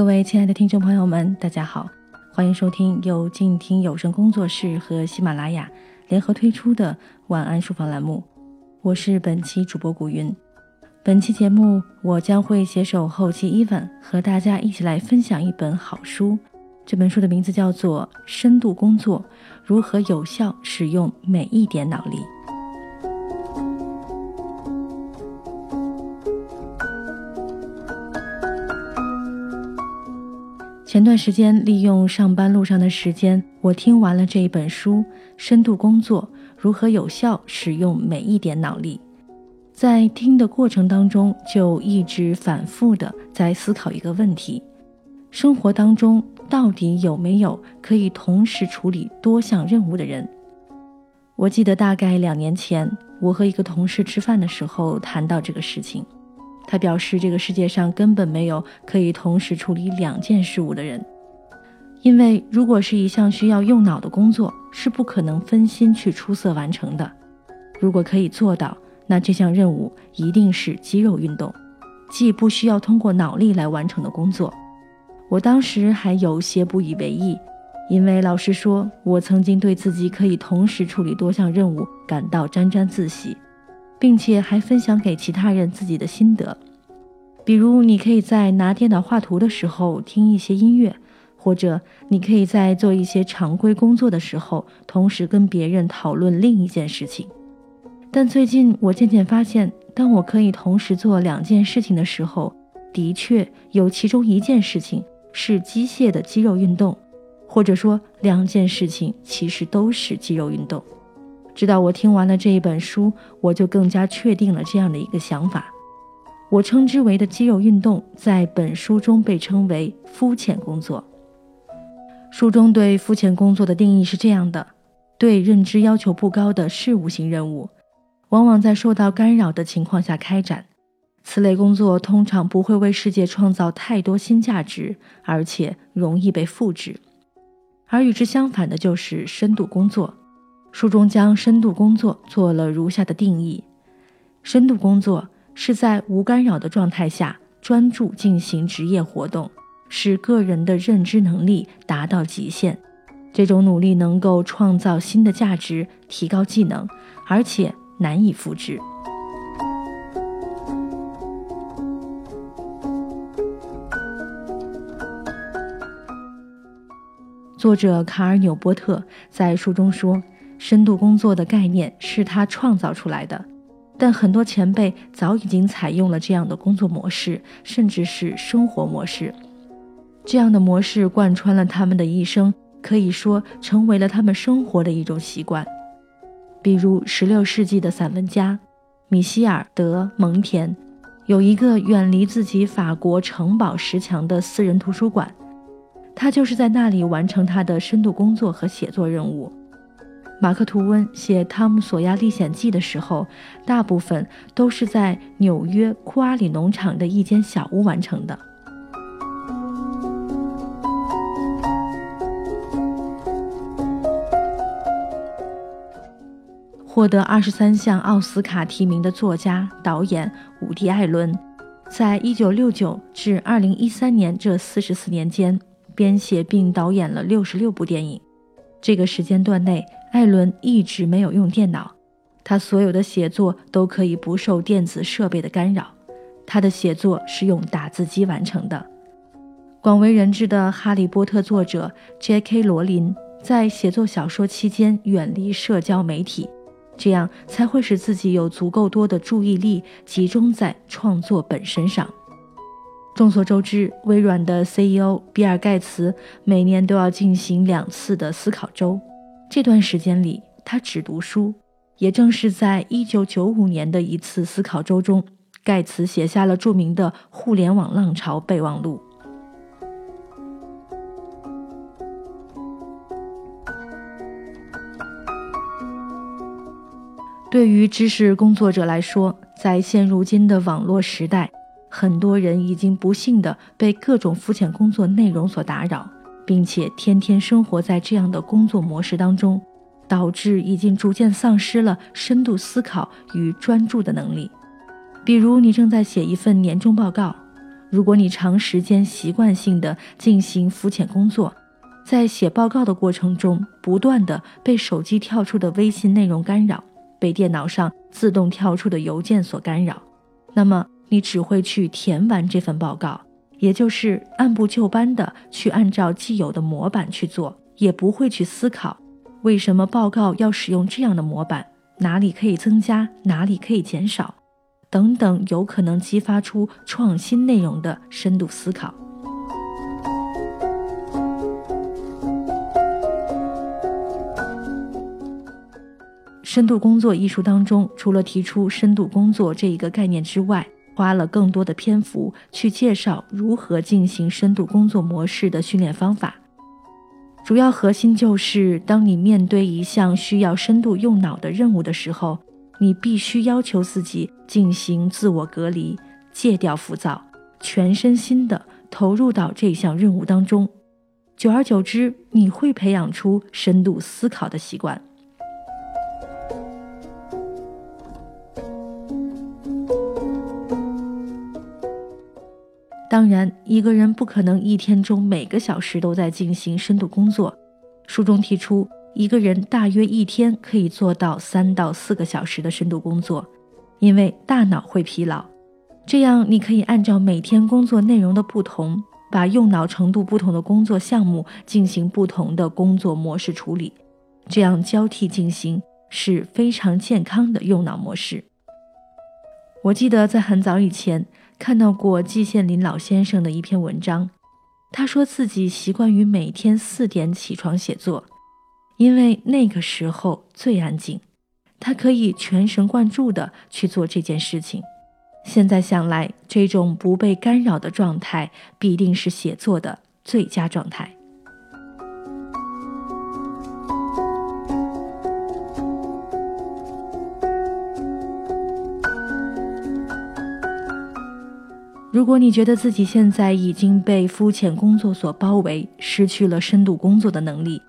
各位亲爱的听众朋友们，大家好，欢迎收听由静听有声工作室和喜马拉雅联合推出的晚安书房栏目，我是本期主播古云。本期节目，我将会携手后期伊文和大家一起来分享一本好书。这本书的名字叫做《深度工作：如何有效使用每一点脑力》。前段时间，利用上班路上的时间，我听完了这一本书《深度工作：如何有效使用每一点脑力》。在听的过程当中，就一直反复的在思考一个问题：生活当中到底有没有可以同时处理多项任务的人？我记得大概两年前，我和一个同事吃饭的时候谈到这个事情。他表示，这个世界上根本没有可以同时处理两件事物的人，因为如果是一项需要用脑的工作，是不可能分心去出色完成的。如果可以做到，那这项任务一定是肌肉运动，既不需要通过脑力来完成的工作。我当时还有些不以为意，因为老实说，我曾经对自己可以同时处理多项任务感到沾沾自喜。并且还分享给其他人自己的心得，比如你可以在拿电脑画图的时候听一些音乐，或者你可以在做一些常规工作的时候，同时跟别人讨论另一件事情。但最近我渐渐发现，当我可以同时做两件事情的时候，的确有其中一件事情是机械的肌肉运动，或者说两件事情其实都是肌肉运动。直到我听完了这一本书，我就更加确定了这样的一个想法。我称之为的肌肉运动，在本书中被称为肤浅工作。书中对肤浅工作的定义是这样的：对认知要求不高的事务性任务，往往在受到干扰的情况下开展。此类工作通常不会为世界创造太多新价值，而且容易被复制。而与之相反的就是深度工作。书中将深度工作做了如下的定义：深度工作是在无干扰的状态下专注进行职业活动，使个人的认知能力达到极限。这种努力能够创造新的价值，提高技能，而且难以复制。作者卡尔纽波特在书中说。深度工作的概念是他创造出来的，但很多前辈早已经采用了这样的工作模式，甚至是生活模式。这样的模式贯穿了他们的一生，可以说成为了他们生活的一种习惯。比如16世纪的散文家米歇尔·德蒙田，有一个远离自己法国城堡石墙的私人图书馆，他就是在那里完成他的深度工作和写作任务。马克·吐温写《汤姆·索亚历险记》的时候，大部分都是在纽约库阿里农场的一间小屋完成的。获得二十三项奥斯卡提名的作家、导演伍迪·艾伦，在一九六九至二零一三年这四十四年间，编写并导演了六十六部电影。这个时间段内。艾伦一直没有用电脑，他所有的写作都可以不受电子设备的干扰。他的写作是用打字机完成的。广为人知的《哈利波特》作者 J.K. 罗琳在写作小说期间远离社交媒体，这样才会使自己有足够多的注意力集中在创作本身上。众所周知，微软的 CEO 比尔·盖茨每年都要进行两次的思考周。这段时间里，他只读书。也正是在1995年的一次思考周中，盖茨写下了著名的《互联网浪潮备忘录》。对于知识工作者来说，在现如今的网络时代，很多人已经不幸地被各种肤浅工作内容所打扰。并且天天生活在这样的工作模式当中，导致已经逐渐丧失了深度思考与专注的能力。比如，你正在写一份年终报告，如果你长时间习惯性的进行肤浅工作，在写报告的过程中，不断的被手机跳出的微信内容干扰，被电脑上自动跳出的邮件所干扰，那么你只会去填完这份报告，也就是按部就班的去按照既有的模板去做，也不会去思考为什么报告要使用这样的模板，哪里可以增加，哪里可以减少。等等，有可能激发出创新内容的深度思考。深度工作艺术当中，除了提出深度工作这一个概念之外，花了更多的篇幅去介绍如何进行深度工作模式的训练方法。主要核心就是，当你面对一项需要深度用脑的任务的时候。你必须要求自己进行自我隔离，戒掉浮躁，全身心的投入到这项任务当中。久而久之，你会培养出深度思考的习惯。当然，一个人不可能一天中每个小时都在进行深度工作。书中提出。一个人大约一天可以做到三到四个小时的深度工作，因为大脑会疲劳。这样，你可以按照每天工作内容的不同，把用脑程度不同的工作项目进行不同的工作模式处理。这样交替进行是非常健康的用脑模式。我记得在很早以前看到过季羡林老先生的一篇文章，他说自己习惯于每天四点起床写作。因为那个时候最安静，他可以全神贯注地去做这件事情。现在想来，这种不被干扰的状态必定是写作的最佳状态。如果你觉得自己现在已经被肤浅工作所包围，失去了深度工作的能力，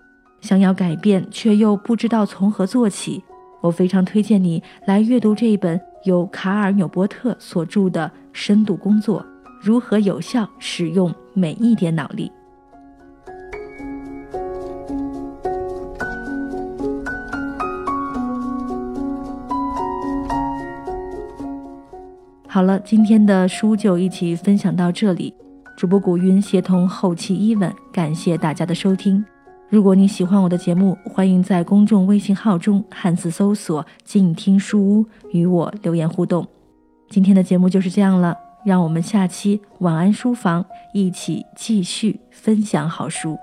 想要改变，却又不知道从何做起，我非常推荐你来阅读这一本由卡尔纽波特所著的《深度工作：如何有效使用每一点脑力》。好了，今天的书就一起分享到这里。主播古云协同后期伊文，感谢大家的收听。如果你喜欢我的节目，欢迎在公众微信号中汉字搜索“静听书屋”与我留言互动。今天的节目就是这样了，让我们下期晚安书房一起继续分享好书。